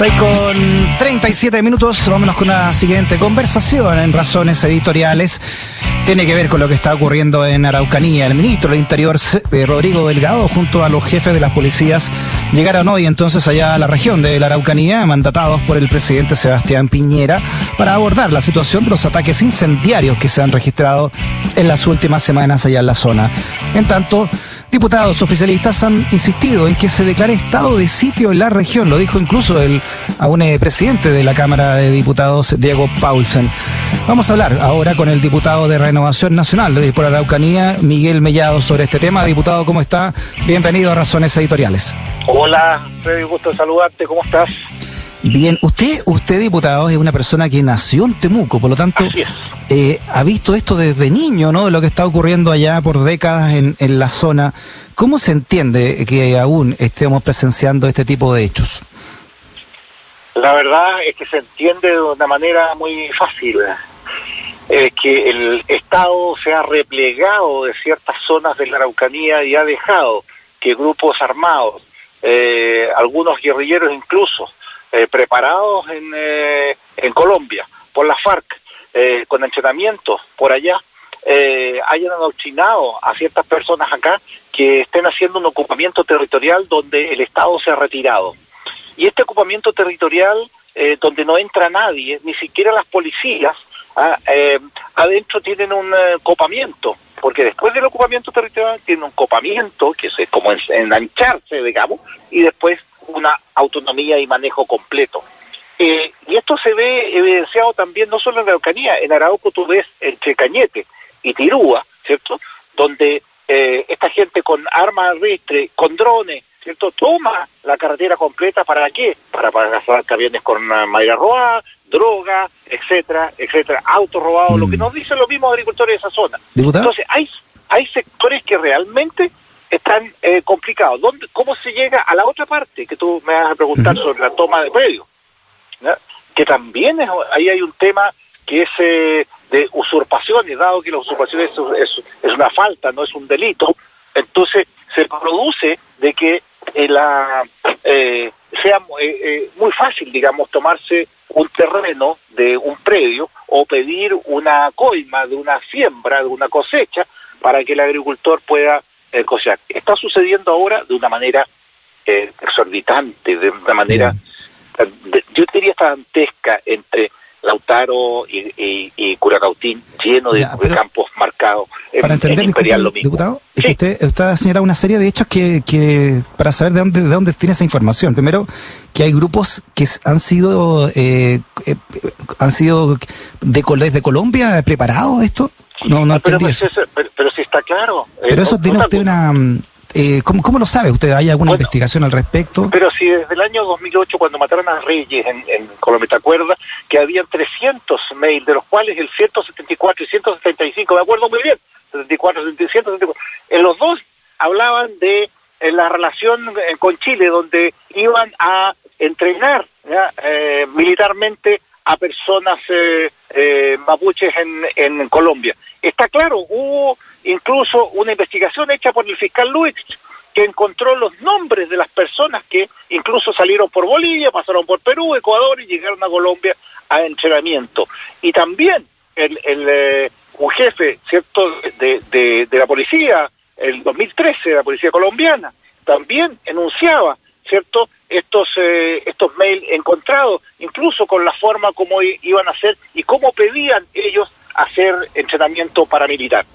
6 con 37 minutos, vámonos con la siguiente conversación en razones editoriales. Tiene que ver con lo que está ocurriendo en Araucanía. El ministro del Interior, eh, Rodrigo Delgado, junto a los jefes de las policías, llegaron hoy entonces allá a la región de la Araucanía, mandatados por el presidente Sebastián Piñera, para abordar la situación de los ataques incendiarios que se han registrado en las últimas semanas allá en la zona. En tanto, Diputados oficialistas han insistido en que se declare estado de sitio en la región, lo dijo incluso el aún eh, presidente de la Cámara de Diputados, Diego Paulsen. Vamos a hablar ahora con el diputado de Renovación Nacional de por Araucanía, Miguel Mellado, sobre este tema. Diputado, ¿cómo está? Bienvenido a Razones Editoriales. Hola, Freddy, gusto saludarte, ¿cómo estás? Bien, usted, usted diputado, es una persona que nació en Temuco, por lo tanto, eh, ha visto esto desde niño, ¿no? Lo que está ocurriendo allá por décadas en, en la zona. ¿Cómo se entiende que aún estemos presenciando este tipo de hechos? La verdad es que se entiende de una manera muy fácil. Eh, que el Estado se ha replegado de ciertas zonas de la Araucanía y ha dejado que grupos armados, eh, algunos guerrilleros incluso, eh, preparados en, eh, en Colombia por la FARC, eh, con entrenamiento por allá, hayan adoctrinado a ciertas personas acá que estén haciendo un ocupamiento territorial donde el Estado se ha retirado. Y este ocupamiento territorial, donde no entra nadie, ni siquiera las policías, ah, adentro tienen un copamiento, porque después del ocupamiento territorial tiene un copamiento, que es como enancharse, digamos, y después una autonomía y manejo completo. Eh, y esto se ve evidenciado también no solo en la Araucanía, en Arauco tú ves entre Cañete y Tirúa, ¿cierto? Donde eh, esta gente con armas de ristre, con drones, ¿cierto? Toma la carretera completa para qué? Para pasar camiones con madera robada, droga, etcétera, etcétera, autos robados, lo que mm. nos dicen los mismos agricultores de esa zona. Entonces, hay, hay sectores que realmente están eh, complicados. ¿Dónde, ¿Cómo se llega a la otra parte que tú me vas a preguntar sobre la toma de predio? Que también es, ahí hay un tema que es eh, de usurpaciones, dado que la usurpación es, es, una falta, no es un delito, entonces se produce de que eh, la, eh, sea muy fácil, digamos, tomarse un terreno de un predio o pedir una coima de una siembra, de una cosecha, para que el agricultor pueda eh, o sea, está sucediendo ahora de una manera eh, exorbitante, de una manera, yo diría dantesca entre Lautaro y, y, y Curacautín, lleno de, campos marcados. Para entender, diputado, es que usted, usted ha señalado una serie de hechos que, que, para saber de dónde, de dónde tiene esa información. Primero, que hay grupos que han sido, eh, eh han sido de, desde Colombia preparados esto. No, no ah, pero, eso. Pero, sí está claro. Pero eso tiene usted una... Eh, ¿cómo, ¿Cómo lo sabe usted? ¿Hay alguna investigación al respecto? Pero si desde el año 2008, cuando mataron a Reyes en, en Colombia, ¿te acuerdas? Que habían 300 mails, de los cuales el 174 y 175, me acuerdo muy bien, 74, 174, en los dos hablaban de la relación eh, con Chile, donde iban a entrenar eh, militarmente a personas eh, eh, mapuches en, en Colombia. Está claro, hubo incluso una investigación hecha por el fiscal Luis que encontró los nombres de las personas que incluso salieron por Bolivia, pasaron por Perú, Ecuador y llegaron a Colombia a entrenamiento. Y también el, el eh, un jefe, ¿cierto?, de, de, de la policía, el 2013, de la policía colombiana, también enunciaba, ¿cierto?, estos eh, estos mails encontrados, incluso con la forma como iban a hacer y cómo pedían ellos hacer entrenamiento paramilitar.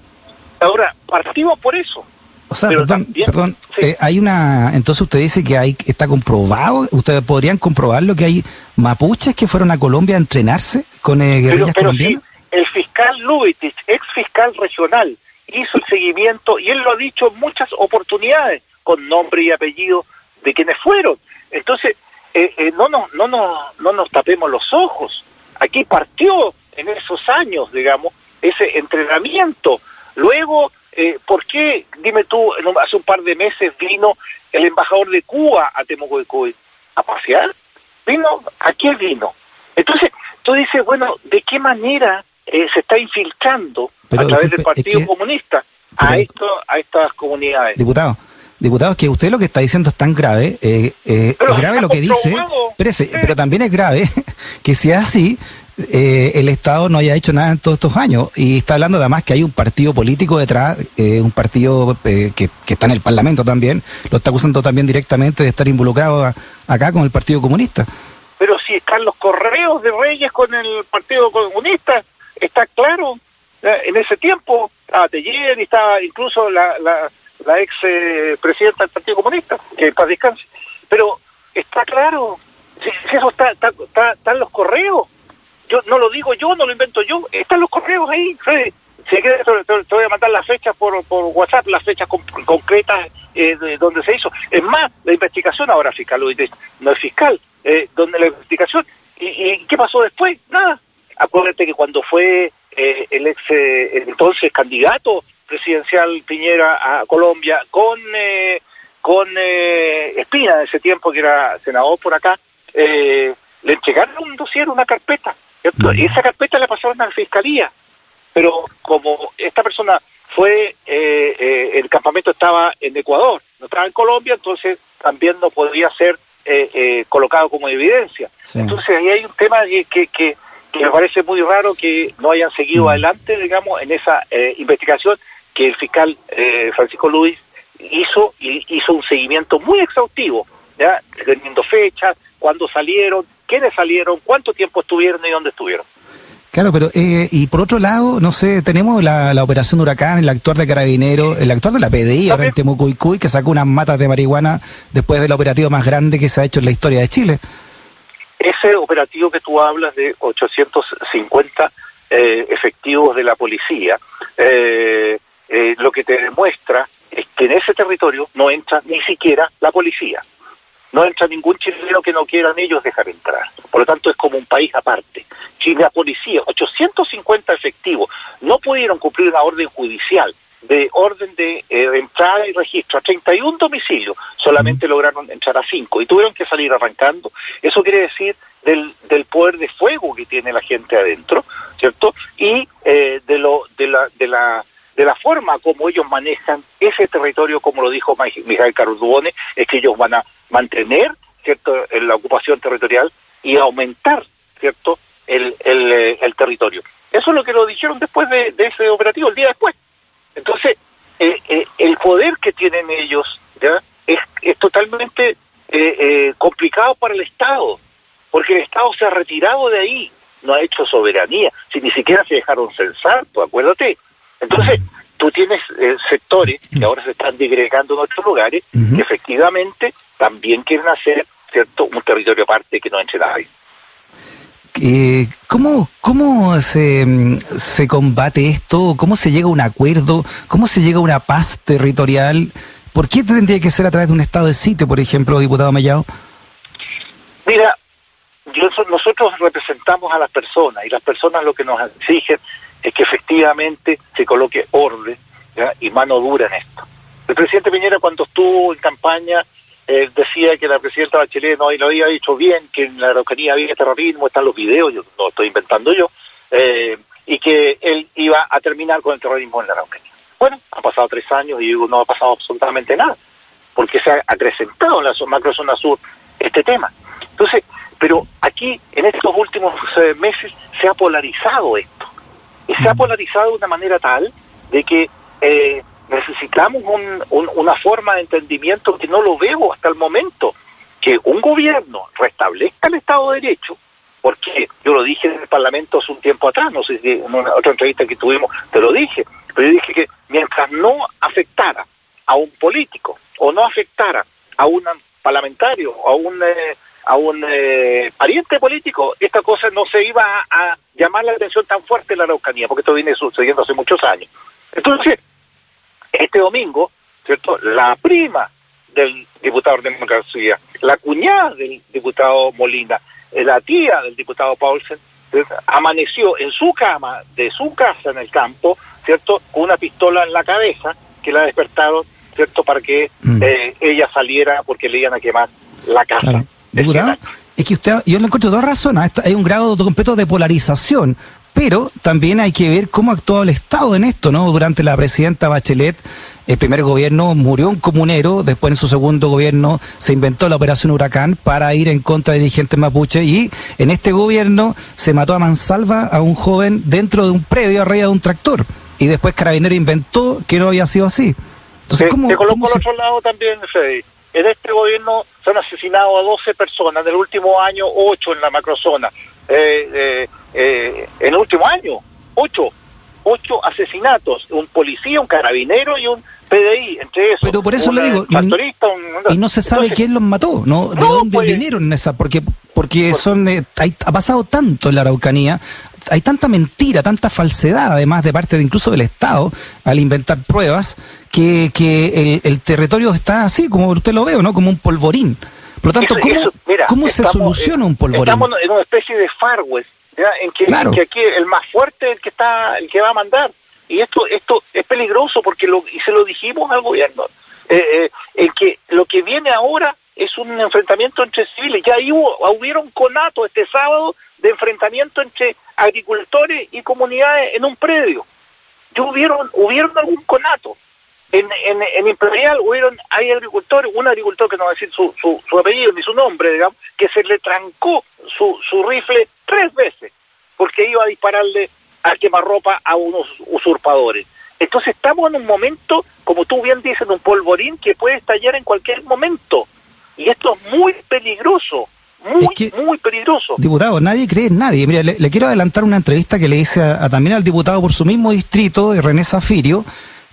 Ahora, partimos por eso. O sea, perdón, perdón eh, hay una, entonces usted dice que hay, está comprobado, ustedes podrían comprobarlo que hay mapuches que fueron a Colombia a entrenarse con eh, guerrillas pero, colombianas. el fiscal Lubitich, ex fiscal regional, hizo el seguimiento y él lo ha dicho en muchas oportunidades, con nombre y apellido de quienes fueron. Entonces, eh, eh, no, no, no, no, no nos tapemos los ojos. Aquí partió en esos años, digamos, ese entrenamiento. Luego, eh, ¿por qué, dime tú, hace un par de meses vino el embajador de Cuba a Temuco ¿A pasear? ¿Vino? ¿A qué vino? Entonces, tú dices, bueno, ¿de qué manera eh, se está infiltrando a través del Partido Comunista a, esto, a estas comunidades? Diputado, diputado, es que usted lo que está diciendo es tan grave, eh, eh, es grave lo que dice, pero también es grave que sea así, eh, el Estado no haya hecho nada en todos estos años. Y está hablando además que hay un partido político detrás, eh, un partido eh, que, está en el Parlamento también, lo está acusando también directamente de estar involucrado acá con el Partido Comunista. Pero si están los correos de Reyes con el Partido Comunista, está claro. En ese tiempo estaba Teller y estaba incluso la, la, ex presidenta del Partido Comunista, que para descanse. Pero está claro, si, eso está, está, está, están los correos yo no lo digo yo, no lo invento yo, están los correos ahí, Si quieres, te, voy a mandar las fechas por, por WhatsApp, las fechas concretas eh, de donde se hizo. Es más, la investigación ahora fiscal, no es fiscal, eh, donde la investigación. ¿Y, qué pasó después? Nada. Acuérdate que cuando fue eh, el ex entonces candidato presidencial Piñera a Colombia con con Espina en ese tiempo que era senador por acá, le entregaron un dossier, una carpeta y esa carpeta la pasaron a la fiscalía, pero como esta persona fue, eh, eh, el campamento estaba en Ecuador, no estaba en Colombia, entonces también no podría ser eh, colocado como evidencia. Entonces ahí hay un tema que, que, me parece muy raro que no hayan seguido adelante, digamos, en esa investigación que el fiscal Francisco Luis hizo y hizo un seguimiento muy exhaustivo, ya teniendo fechas, cuándo salieron, quiénes salieron, cuánto tiempo estuvieron y dónde estuvieron. Claro, pero eh, y por otro lado, no sé, tenemos la, la operación Huracán, el actor de Carabinero, el actor de la PDI, ahora en Temucuicuy, que sacó unas matas de marihuana después del operativo más grande que se ha hecho en la historia de Chile. Ese operativo que tú hablas de 850 eh, efectivos de la policía, eh, lo que te demuestra es que en ese territorio no entra ni siquiera la policía no entra ningún chileno que no quieran ellos dejar entrar. Por lo tanto, es como un país aparte. Si la policía, 850 efectivos, no pudieron cumplir una orden judicial de orden de, eh, entrada y registro a 31 domicilios, solamente lograron entrar a 5 y tuvieron que salir arrancando. Eso quiere decir del, del poder de fuego que tiene la gente adentro, ¿cierto? Y eh, de, lo, de, la, de la de la forma como ellos manejan ese territorio, como lo dijo Miguel Cardubone, es que ellos van a mantener cierto la ocupación territorial y aumentar cierto el, el, eh, el territorio. Eso es lo que lo dijeron después de, ese operativo, el día después. Entonces, eh, eh, el poder que tienen ellos ¿ya? Es, es totalmente complicado para el Estado, porque el Estado se ha retirado de ahí, no ha hecho soberanía, si ni siquiera se dejaron censar, pues acuérdate. Entonces, tú tienes sectores que ahora se están digregando en otros lugares que efectivamente también quieren hacer cierto un territorio aparte que no entre nadie. Eh, ¿Cómo, cómo se, se combate esto? ¿Cómo se llega a un acuerdo? ¿Cómo se llega a una paz territorial? ¿Por qué tendría que ser a través de un estado de sitio, por ejemplo, diputado Mayao? Mira, nosotros representamos a las personas y las personas lo que nos exigen es que efectivamente se coloque orden y mano dura en esto. El presidente Piñera cuando estuvo en campaña decía que la presidenta Bachelet no lo había dicho bien, que en la Araucanía había terrorismo, están los videos, yo no estoy inventando yo, eh, y que él iba a terminar con el terrorismo en la Araucanía. Bueno, han pasado tres años y no ha pasado absolutamente nada, porque se ha acrecentado en la macrozona sur este tema. Entonces, pero aquí, en estos últimos eh, meses, se ha polarizado esto. Y se ha polarizado de una manera tal de que eh, necesitamos una forma de entendimiento que no lo veo hasta el momento, que un gobierno restablezca el Estado de Derecho, porque yo lo dije en el Parlamento hace un tiempo atrás, no sé si en una, otra entrevista que tuvimos te lo dije, pero yo dije que mientras no afectara a un político o no afectara a un parlamentario o a un eh, a un eh, pariente político, esta cosa no se iba a, a, llamar la atención tan fuerte en la Araucanía, porque esto viene sucediendo hace muchos años. Entonces, este domingo, ¿cierto? La prima del diputado de García, la cuñada del diputado Molina, eh, la tía del diputado Paulsen, amaneció en su cama de su casa en el campo, ¿cierto? Con una pistola en la cabeza que la despertaron, ¿cierto? Para que mm. eh, ella saliera porque le iban a quemar la casa. Diputado, es que usted, yo le encuentro dos razones. Hay un grado completo de polarización pero también hay que ver cómo ha actuado el Estado en esto, ¿no? Durante la presidenta Bachelet, el primer gobierno murió un comunero, después en su segundo gobierno se inventó la operación Huracán para ir en contra de dirigentes mapuche y en este gobierno se mató a mansalva a un joven dentro de un predio arriba de un tractor y después Carabinero inventó que no había sido así. Entonces, ¿cómo, te coloco al otro lado también, Freddy. En este gobierno se han asesinado a 12 personas, en el último año 8 en la macrozona. Eh, eh, eh, en el último año, 8. 8 asesinatos, un policía, un carabinero y un PDI, entre. Pero por eso le digo, y no se sabe quién los mató, ¿no? ¿De dónde pues, vinieron esa? Porque porque son ha pasado tanto en la Araucanía, hay tanta mentira, tanta falsedad, además de parte de incluso del Estado, al inventar pruebas, que, que el, territorio está así, como usted lo ve, ¿no? Como un polvorín. Por lo tanto, ¿cómo, se soluciona un polvorín? Estamos en una especie de Far West, En, que, aquí el más fuerte el que está, el que va a mandar. Y esto, esto es peligroso porque lo, y se lo dijimos al gobierno, eh, eh, el que lo que viene ahora es un enfrentamiento entre civiles. Ya hubo, hubieron conato este sábado de enfrentamiento entre agricultores y comunidades en un predio. Ya hubieron, hubieron algún conato. En, en, en Imperial hubieron, hay agricultores, un agricultor que no va a decir su, su, su apellido ni su nombre, digamos, que se le trancó su, su rifle tres veces porque iba a dispararle a quemarropa a unos usurpadores. Entonces estamos en un momento, como tú bien dices, en un polvorín que puede estallar en cualquier momento. Y esto es muy peligroso, muy, muy peligroso. Diputado, nadie cree en nadie. Mira, le, quiero adelantar una entrevista que le hice a, también al diputado por su mismo distrito, René Zafirio.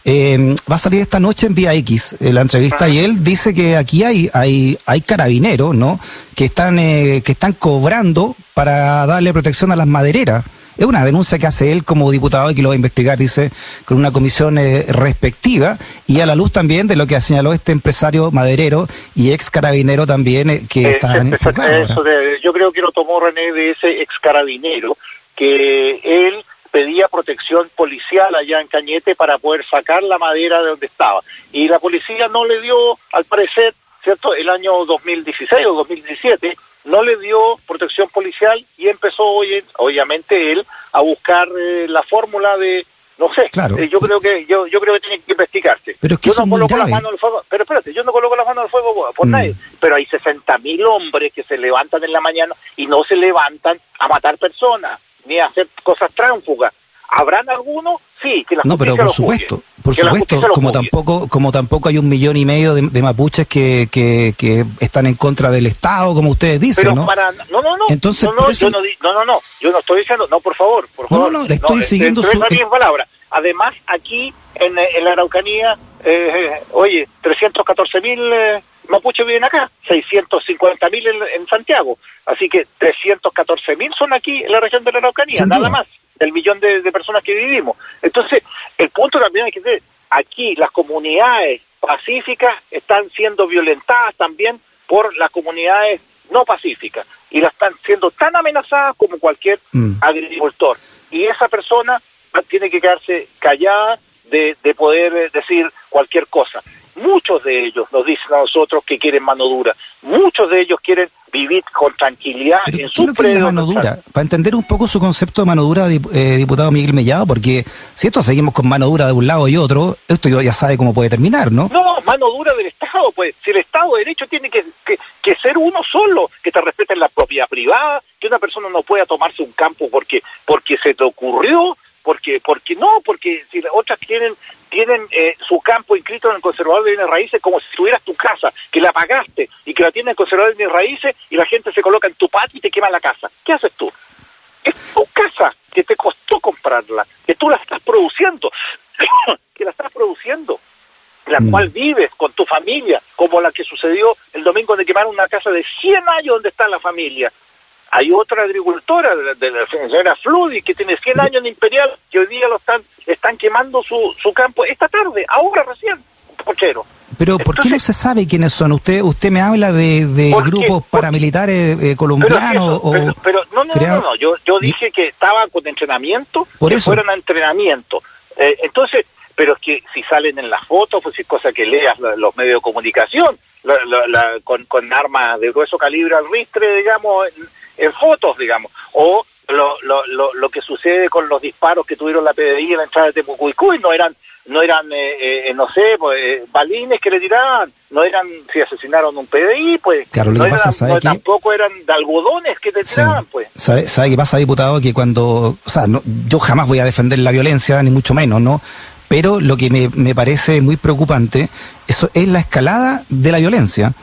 Eh, va a salir esta noche en Vía X eh, la entrevista y él dice que aquí hay hay hay carabineros, ¿no? Que están eh, que están cobrando para darle protección a las madereras. Es una denuncia que hace él como diputado y que lo va a investigar, dice, con una comisión eh, respectiva y a la luz también de lo que señaló este empresario maderero y ex carabinero también eh, que está en eso Yo creo que lo tomó René de ese ex carabinero que él pedía protección policial allá en Cañete para poder sacar la madera de donde estaba. Y la policía no le dio, al parecer, ¿cierto? El año 2016 o 2017 no le dio protección policial y empezó obviamente él a buscar eh, la fórmula de no sé claro. Eh, yo creo que yo yo creo que tiene que investigarse pero yo no coloco las manos al fuego pero espérate yo no coloco las manos al fuego por, mm. nadie pero hay 60 mil hombres que se levantan en la mañana y no se levantan a matar personas ni a hacer cosas tránfugas ¿Habrán algunos? Sí, que la No, pero por supuesto, por supuesto, como tampoco como tampoco hay un millón y medio de, mapuches que, que, que, están en contra del Estado, como ustedes dicen, pero ¿no? Para, no, no, no. Entonces, no, no, yo no, no, no, yo no estoy diciendo, no, por favor, por favor. No, no, le estoy siguiendo su... palabra. Además, aquí en, en la Araucanía, eh, oye, 314 mil... Eh, mapuches viven acá, 650 mil en, Santiago, así que 314 mil son aquí en la región de la Araucanía, nada más del millón de, personas que vivimos. Entonces, el punto también hay que aquí las comunidades pacíficas están siendo violentadas también por las comunidades no pacíficas y las están siendo tan amenazadas como cualquier mm. agricultor. Y esa persona tiene que quedarse callada de, de poder decir cualquier cosa. Muchos de ellos nos dicen a nosotros que quieren mano dura. Muchos de ellos quieren vivir con tranquilidad en su predio. mano dura? Para entender un poco su concepto de mano dura, eh, diputado Miguel Mellado, porque si esto seguimos con mano dura de un lado y otro, esto ya sabe cómo puede terminar, ¿no? No, mano dura del Estado, pues. Si el Estado de Derecho tiene que, que, ser uno solo, que te respeten la propiedad privada, que una persona no pueda tomarse un campo porque, porque se te ocurrió, porque porque no porque si las otras tienen tienen eh, su campo inscrito en el conservador de bienes raíces como si tuvieras tu casa, que la pagaste y que la tiene el conservador de bienes raíces y la gente se coloca en tu patio y te quema la casa. ¿Qué haces tú? Es tu casa que te costó comprarla, que tú la estás produciendo, que la estás produciendo, la mm. cual vives con tu familia, como la que sucedió el domingo de quemar una casa de 100 años donde está la familia. Hay otra agricultora, de la señora Fludi, que tiene 100 años en Imperial, que hoy día lo están, están quemando su, su campo esta tarde, ahora recién, pochero. Pero ¿por qué no se sabe quiénes son? Usted usted me habla de, de grupos paramilitares eh, colombianos pero, pero, no, no, no, no, yo, yo dije que estaban con entrenamiento, Por que fueron a entrenamiento. Eh, entonces, pero es que si salen en las fotos, pues es cosa que leas los medios de comunicación, con, con armas de grueso calibre al ristre, digamos, en fotos, digamos, o lo, lo, lo, lo que sucede con los disparos que tuvieron la PDI en la entrada de Temucuicuy, no eran no eran, eh, eh, no sé, pues, eh, balines que le tiraban, no eran si asesinaron un PDI, pues, no, eran, no tampoco eran de algodones que te tiraban, pues. ¿Sabe, ¿Sabe qué pasa, diputado? Que cuando, o sea, no, yo jamás voy a defender la violencia, ni mucho menos, ¿no? Pero lo que me, me parece muy preocupante eso es la escalada de la violencia.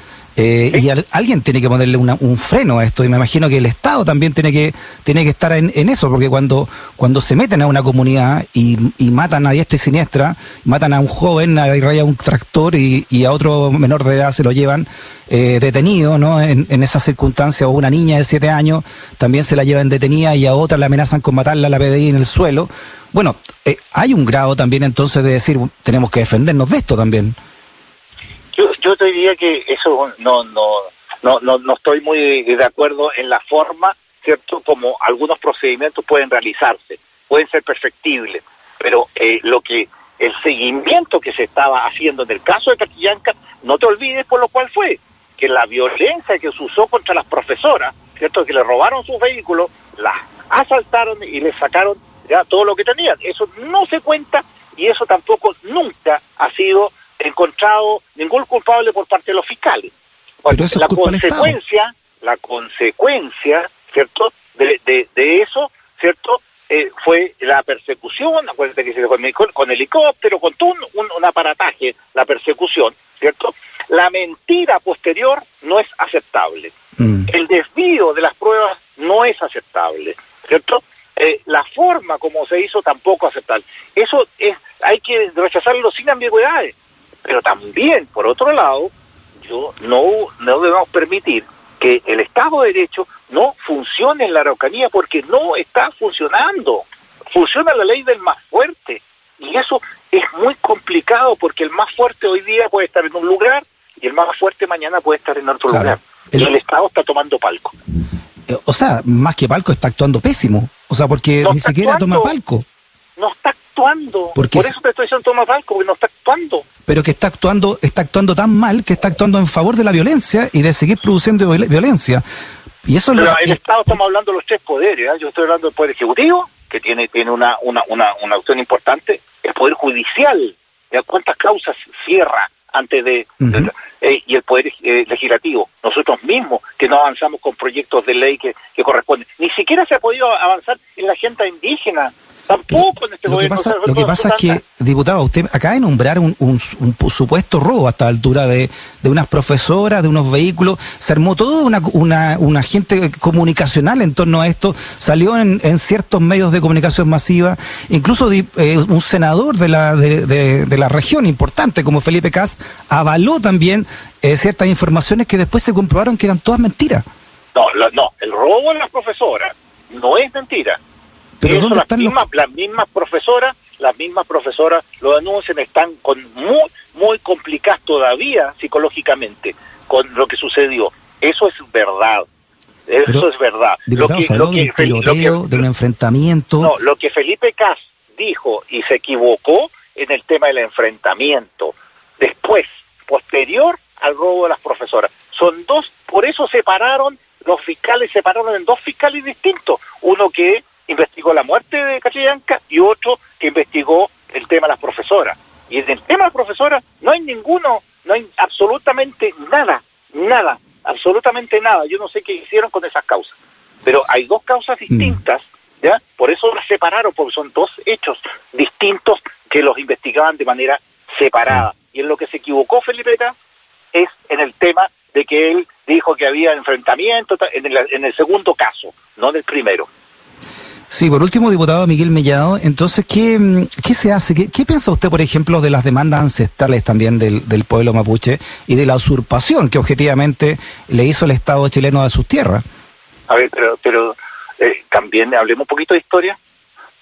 Eh, y alguien tiene que ponerle un freno a esto y me imagino que el Estado también tiene que tiene que estar en, eso porque cuando cuando se meten a una comunidad y, matan a diestra y siniestra matan a un joven a raya un tractor y, a otro menor de edad se lo llevan eh, detenido no en, en esas circunstancias o una niña de siete años también se la llevan detenida y a otra la amenazan con matarla a la PDI en el suelo. Bueno eh, hay un grado también entonces de decir tenemos que defendernos de esto también yo, te diría que eso no, no, no, no, no estoy muy de acuerdo en la forma, ¿cierto? Como algunos procedimientos pueden realizarse, pueden ser perfectibles, pero eh, lo que el seguimiento que se estaba haciendo en el caso de Caquillanca, no te olvides por lo cual fue, que la violencia que se usó contra las profesoras, ¿cierto? Que le robaron sus vehículos, las asaltaron y le sacaron ya todo lo que tenían. Eso no se cuenta y eso tampoco nunca ha sido encontrado ningún culpable por parte de los fiscales. la consecuencia, la consecuencia, ¿cierto? De, de, eso, ¿cierto? Eh, fue la persecución, acuérdate que se con, con helicóptero, con todo un, aparataje, la persecución, ¿cierto? La mentira posterior no es aceptable. Mm. El desvío de las pruebas no es aceptable, ¿cierto? Eh, la forma como se hizo tampoco aceptable. Eso es, hay que rechazarlo sin ambigüedades. Pero también, por otro lado, yo no, no debemos permitir que el Estado de Derecho no funcione en la Araucanía porque no está funcionando. Funciona la ley del más fuerte. Y eso es muy complicado porque el más fuerte hoy día puede estar en un lugar y el más fuerte mañana puede estar en otro lugar. Y el Estado está tomando palco. Eh, o sea, más que palco está actuando pésimo. O sea, porque ni siquiera toma palco. No está actuando. Por eso te estoy diciendo toma palco, porque no está actuando. Pero que está actuando, está actuando tan mal que está actuando en favor de la violencia y de seguir produciendo violencia. Y eso pero el Estado estamos hablando de los tres poderes, ¿eh? yo estoy hablando del poder ejecutivo, que tiene, tiene una, una, una, una opción importante, el poder judicial, ¿cuántas causas cierra antes de, eh, y el poder eh, legislativo, nosotros mismos que no avanzamos con proyectos de ley que, que corresponden, ni siquiera se ha podido avanzar en la agenda indígena, Tampoco en este lo Que pasa, lo que pasa es que, diputado, usted acaba de nombrar un, un, supuesto robo a esta altura de, de, unas profesoras, de unos vehículos. Se armó todo una, una, un agente comunicacional en torno a esto. Salió en, en ciertos medios de comunicación masiva. Incluso eh, un senador de la, de, de, la región importante, como Felipe Cast, avaló también eh, ciertas informaciones que después se comprobaron que eran todas mentiras. No, no, el robo de las profesoras no es mentira pero Eso las, mismas, las mismas profesoras, las mismas profesoras lo denuncian, están con muy, muy complicadas todavía psicológicamente con lo que sucedió. Eso es verdad. Eso es verdad. Lo que, lo que, de un enfrentamiento. No, lo que Felipe Cas dijo y se equivocó en el tema del enfrentamiento. Después, posterior al robo de las profesoras. Son dos, por eso separaron, los fiscales separaron en dos fiscales distintos. Uno que investigó la muerte de Cachillanca y otro que investigó el tema de las profesoras. Y en el tema de las profesoras no hay ninguno, no hay absolutamente nada, nada, absolutamente nada. Yo no sé qué hicieron con esas causas. Pero hay dos causas mm. distintas, ¿ya? Por eso las separaron, porque son dos hechos distintos que los investigaban de manera separada. Y en lo que se equivocó Felipe es en el tema de que él dijo que había enfrentamiento en el, en el segundo caso, no en el primero. Sí, por último, diputado Miguel Mellado, entonces, ¿qué, mm, qué se hace? ¿Qué, piensa usted, por ejemplo, de las demandas ancestrales también del, del pueblo mapuche y de la usurpación que objetivamente le hizo el Estado chileno de sus tierras? A ver, pero, pero eh, también hablemos un poquito de historia,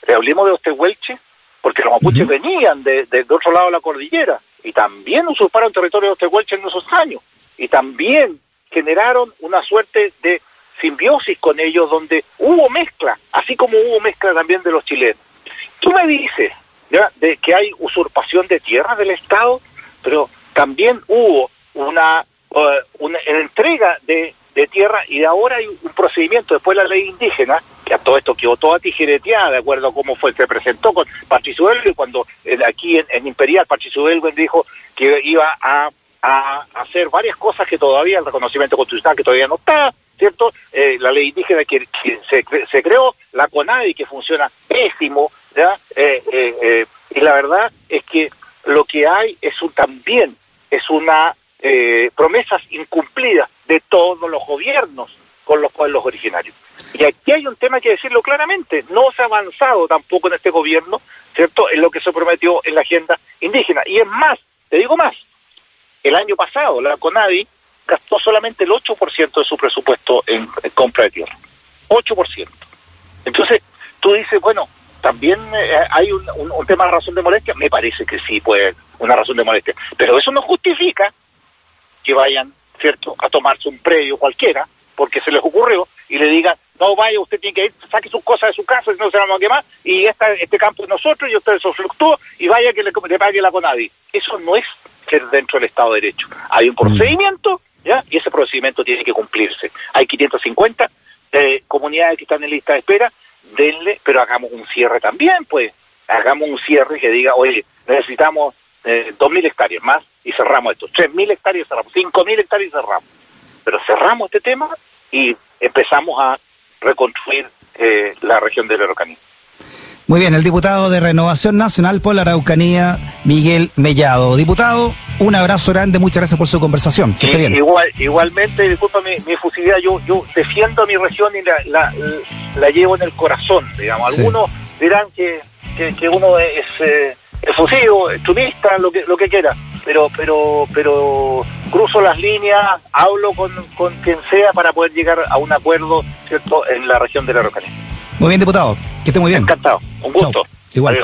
eh, hablemos de Ostehuelche, porque los mapuches venían de, de, otro lado de la cordillera y también usurparon territorio de Ostehuelche en esos años y también generaron una suerte de simbiosis con ellos donde hubo mezcla, así como hubo mezcla también de los chilenos. Tú me dices ¿ya? de que hay usurpación de tierras del Estado, pero también hubo una, uh, una entrega de, de, tierra y ahora hay un procedimiento después de la ley indígena que a todo esto quedó toda tijereteada, de acuerdo a cómo fue, se presentó con Patricio Elwin, cuando aquí en, Imperial Patricio dijo que iba a, hacer varias cosas que todavía, el reconocimiento constitucional que todavía no está, ¿cierto? Eh, la ley indígena que, se, se, creó, la CONADI que funciona pésimo, ¿ya? Eh, eh, y la verdad es que lo que hay es un también, es una promesas incumplidas de todos los gobiernos con los pueblos originarios. Y aquí hay un tema que decirlo claramente, no se ha avanzado tampoco en este gobierno, ¿cierto?, en lo que se prometió en la agenda indígena. Y es más, te digo más, el año pasado la CONADI gastó solamente el 8% de su presupuesto en, compra de tierra. 8%. Entonces, tú dices, bueno, también eh, hay un, tema de razón de molestia. Me parece que sí, puede una razón de molestia. Pero eso no justifica que vayan, ¿cierto?, a tomarse un predio cualquiera porque se les ocurrió y le digan, no vaya, usted tiene que ir, saque sus cosas de su casa, si no se van a quemar, y esta, este campo es nosotros y usted se fluctúa y vaya que le, pague la CONADI. Eso no es ser dentro del Estado de Derecho. Hay un mm. procedimiento, ¿ya? Y ese procedimiento tiene que cumplirse. Hay 550 eh, comunidades que están en lista de espera, denle, pero hagamos un cierre también, pues. Hagamos un cierre que diga, oye, necesitamos eh, 2.000 hectáreas más y cerramos esto. 3.000 hectáreas y cerramos. 5.000 hectáreas y cerramos. Pero cerramos este tema y empezamos a reconstruir eh, la región de la Araucanía. Muy bien, el diputado de Renovación Nacional por la Araucanía, Miguel Mellado. Diputado, un abrazo grande, muchas gracias por su conversación. Que esté bien. Igual, igualmente, disculpa mi, mi fusilidad, yo, yo defiendo a mi región y la, la, llevo en el corazón, digamos. Algunos dirán que, que, uno es, eh, efusivo, extremista, lo que, lo que quiera, pero, pero, pero cruzo las líneas, hablo con, con quien sea para poder llegar a un acuerdo, ¿cierto?, en la región de la Araucanía. Muy bien, diputado. Que esté muy bien. Encantado. Un gusto. Igual.